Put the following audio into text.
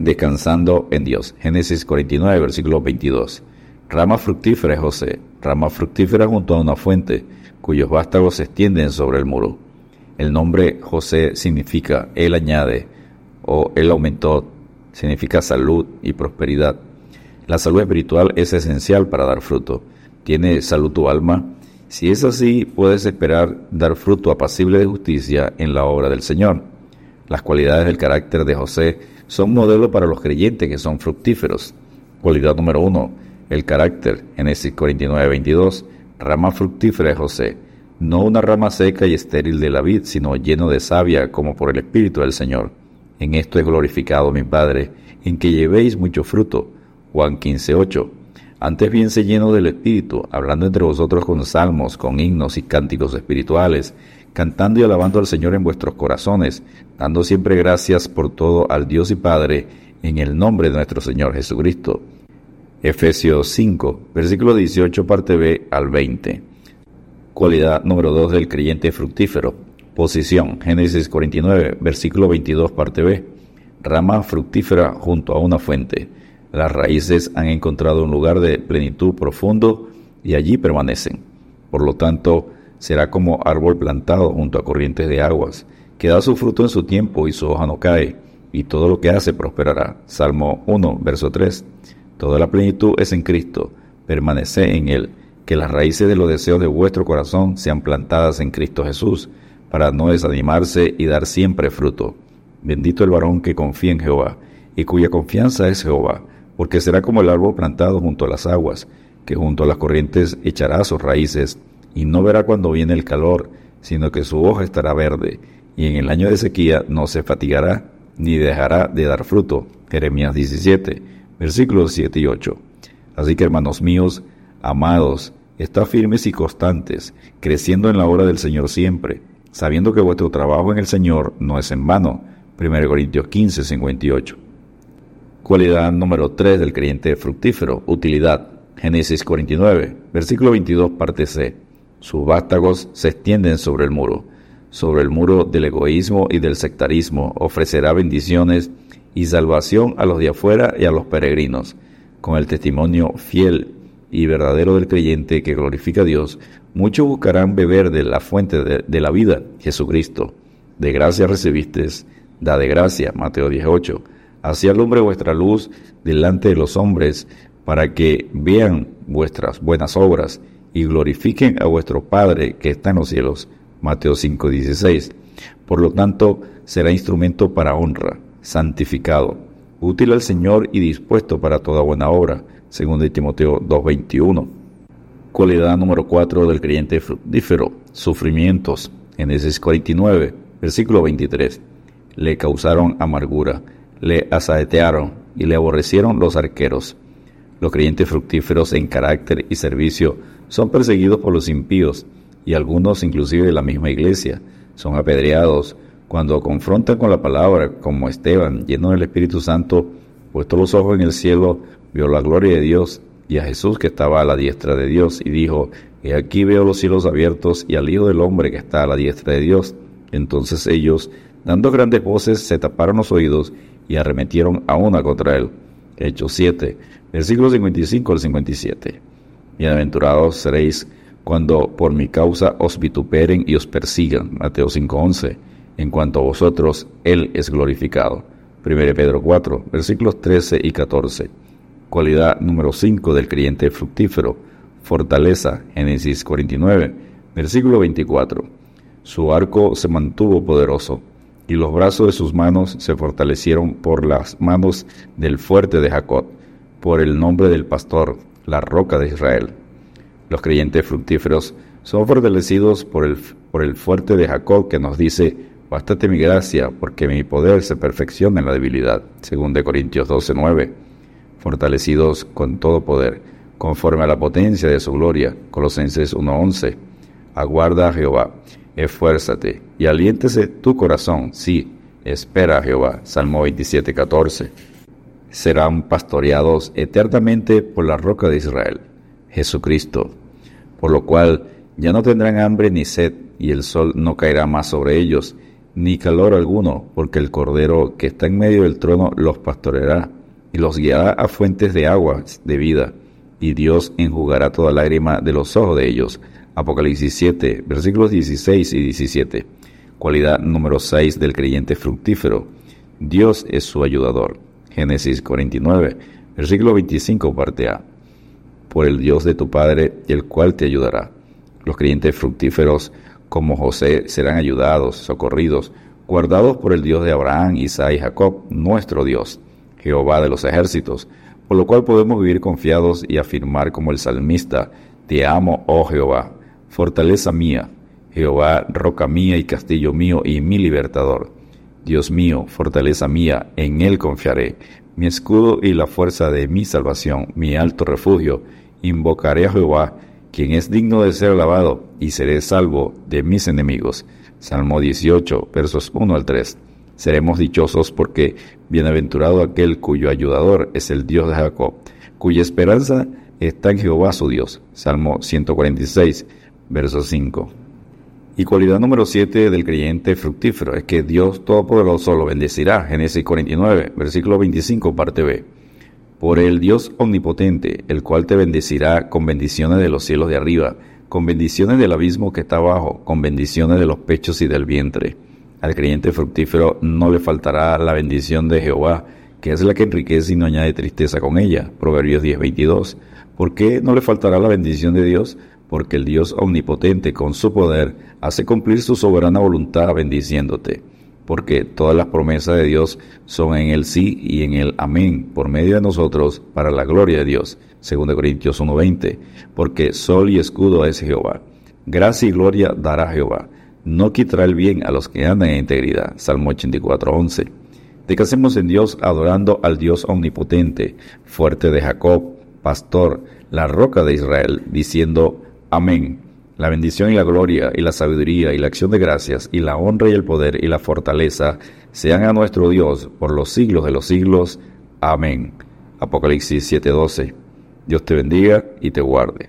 descansando en Dios. Génesis 49, versículo 22. Rama fructífera José, rama fructífera junto a una fuente, cuyos vástagos se extienden sobre el muro. El nombre José significa Él añade o Él aumentó, significa salud y prosperidad. La salud espiritual es esencial para dar fruto. ¿Tiene salud tu alma? Si es así, puedes esperar dar fruto apacible de justicia en la obra del Señor. Las cualidades del carácter de José son modelo para los creyentes que son fructíferos. Cualidad número uno, el carácter. Génesis 49, 22, rama fructífera de José. No una rama seca y estéril de la vid, sino lleno de savia como por el Espíritu del Señor. En esto he glorificado mi Padre, en que llevéis mucho fruto. Juan 15, 8. Antes bien se lleno del Espíritu, hablando entre vosotros con salmos, con himnos y cánticos espirituales, cantando y alabando al Señor en vuestros corazones, dando siempre gracias por todo al Dios y Padre, en el nombre de nuestro Señor Jesucristo. Efesios 5, versículo 18, parte B al 20. Cualidad número 2 del creyente fructífero. Posición, Génesis 49, versículo 22, parte B. Rama fructífera junto a una fuente. Las raíces han encontrado un lugar de plenitud profundo y allí permanecen. Por lo tanto, será como árbol plantado junto a corrientes de aguas, que da su fruto en su tiempo y su hoja no cae, y todo lo que hace prosperará. Salmo 1, verso 3. Toda la plenitud es en Cristo, permanece en Él, que las raíces de los deseos de vuestro corazón sean plantadas en Cristo Jesús, para no desanimarse y dar siempre fruto. Bendito el varón que confía en Jehová, y cuya confianza es Jehová, porque será como el árbol plantado junto a las aguas, que junto a las corrientes echará sus raíces, y no verá cuando viene el calor, sino que su hoja estará verde, y en el año de sequía no se fatigará, ni dejará de dar fruto. Jeremías 17, versículos 7 y 8. Así que hermanos míos, amados, está firmes y constantes, creciendo en la obra del Señor siempre, sabiendo que vuestro trabajo en el Señor no es en vano. 1 Corintios 15, 58. Cualidad número 3 del creyente fructífero, utilidad. Génesis 49, versículo 22, parte C. Sus vástagos se extienden sobre el muro. Sobre el muro del egoísmo y del sectarismo ofrecerá bendiciones y salvación a los de afuera y a los peregrinos. Con el testimonio fiel y verdadero del creyente que glorifica a Dios, muchos buscarán beber de la fuente de, la vida, Jesucristo. De gracia recibisteis, da de gracia, Mateo 18. Así alumbre vuestra luz delante de los hombres, para que vean vuestras buenas obras y glorifiquen a vuestro Padre que está en los cielos. Mateo 5:16. Por lo tanto, será instrumento para honra, santificado, útil al Señor y dispuesto para toda buena obra, según Timoteo 2:21. Cualidad número 4 del creyente fructífero, sufrimientos. Génesis 49, versículo 23. Le causaron amargura, le asaetearon y le aborrecieron los arqueros. Los creyentes fructíferos en carácter y servicio son perseguidos por los impíos y algunos inclusive de la misma iglesia son apedreados cuando confrontan con la palabra, como Esteban, lleno del Espíritu Santo, puesto los ojos en el cielo, vio la gloria de Dios y a Jesús que estaba a la diestra de Dios y dijo, He aquí veo los cielos abiertos y al Hijo del Hombre que está a la diestra de Dios. Entonces ellos, dando grandes voces, se taparon los oídos y arremetieron a una contra él. Hechos 7, versículos 55 al 57. Bienaventurados seréis cuando por mi causa os vituperen y os persigan. Mateo 5:11. En cuanto a vosotros, Él es glorificado. 1 Pedro 4, versículos 13 y 14. Cualidad número 5 del creyente fructífero. Fortaleza. Génesis 49, versículo 24. Su arco se mantuvo poderoso y los brazos de sus manos se fortalecieron por las manos del fuerte de Jacob, por el nombre del pastor, la roca de Israel. Los creyentes fructíferos son fortalecidos por el, por el fuerte de Jacob que nos dice, bástate mi gracia, porque mi poder se perfecciona en la debilidad. Según de Corintios 12:9. Fortalecidos con todo poder, conforme a la potencia de su gloria. Colosenses 1:11. Aguarda a Jehová, esfuérzate y aliéntese tu corazón. Sí, espera a Jehová. Salmo 27:14. Serán pastoreados eternamente por la roca de Israel. Jesucristo, por lo cual ya no tendrán hambre ni sed, y el sol no caerá más sobre ellos, ni calor alguno, porque el Cordero que está en medio del trono los pastoreará y los guiará a fuentes de aguas de vida, y Dios enjugará toda lágrima de los ojos de ellos. Apocalipsis 7, versículos 16 y 17. Cualidad número 6 del creyente fructífero. Dios es su ayudador. Génesis 49, versículo 25, parte A. Por el Dios de tu Padre, el cual te ayudará. Los creyentes fructíferos como José serán ayudados, socorridos, guardados por el Dios de Abraham, Isaac y Jacob, nuestro Dios, Jehová de los ejércitos, por lo cual podemos vivir confiados y afirmar como el salmista, Te amo, oh Jehová, fortaleza mía, Jehová, roca mía y castillo mío y mi libertador. Dios mío, fortaleza mía, en Él confiaré, mi escudo y la fuerza de mi salvación, mi alto refugio. Invocaré a Jehová, quien es digno de ser alabado, y seré salvo de mis enemigos. Salmo 18, versos 1 al 3. Seremos dichosos porque bienaventurado aquel cuyo ayudador es el Dios de Jacob, cuya esperanza está en Jehová su Dios. Salmo 146, verso 5. Y cualidad número 7 del creyente fructífero es que Dios Todopoderoso lo bendecirá. Génesis 49, versículo 25, parte B por el Dios omnipotente, el cual te bendecirá con bendiciones de los cielos de arriba, con bendiciones del abismo que está abajo, con bendiciones de los pechos y del vientre. Al creyente fructífero no le faltará la bendición de Jehová, que es la que enriquece y no añade tristeza con ella. Proverbios 10:22. ¿Por qué no le faltará la bendición de Dios? Porque el Dios omnipotente con su poder hace cumplir su soberana voluntad bendiciéndote porque todas las promesas de Dios son en el sí y en el amén por medio de nosotros para la gloria de Dios. 2 Corintios 1:20, porque sol y escudo es Jehová. Gracia y gloria dará Jehová. No quitará el bien a los que andan en integridad. Salmo 84:11. Descansemos en Dios adorando al Dios omnipotente, fuerte de Jacob, pastor, la roca de Israel, diciendo Amén la bendición y la gloria y la sabiduría y la acción de gracias y la honra y el poder y la fortaleza sean a nuestro Dios por los siglos de los siglos. Amén. Apocalipsis 7:12. Dios te bendiga y te guarde.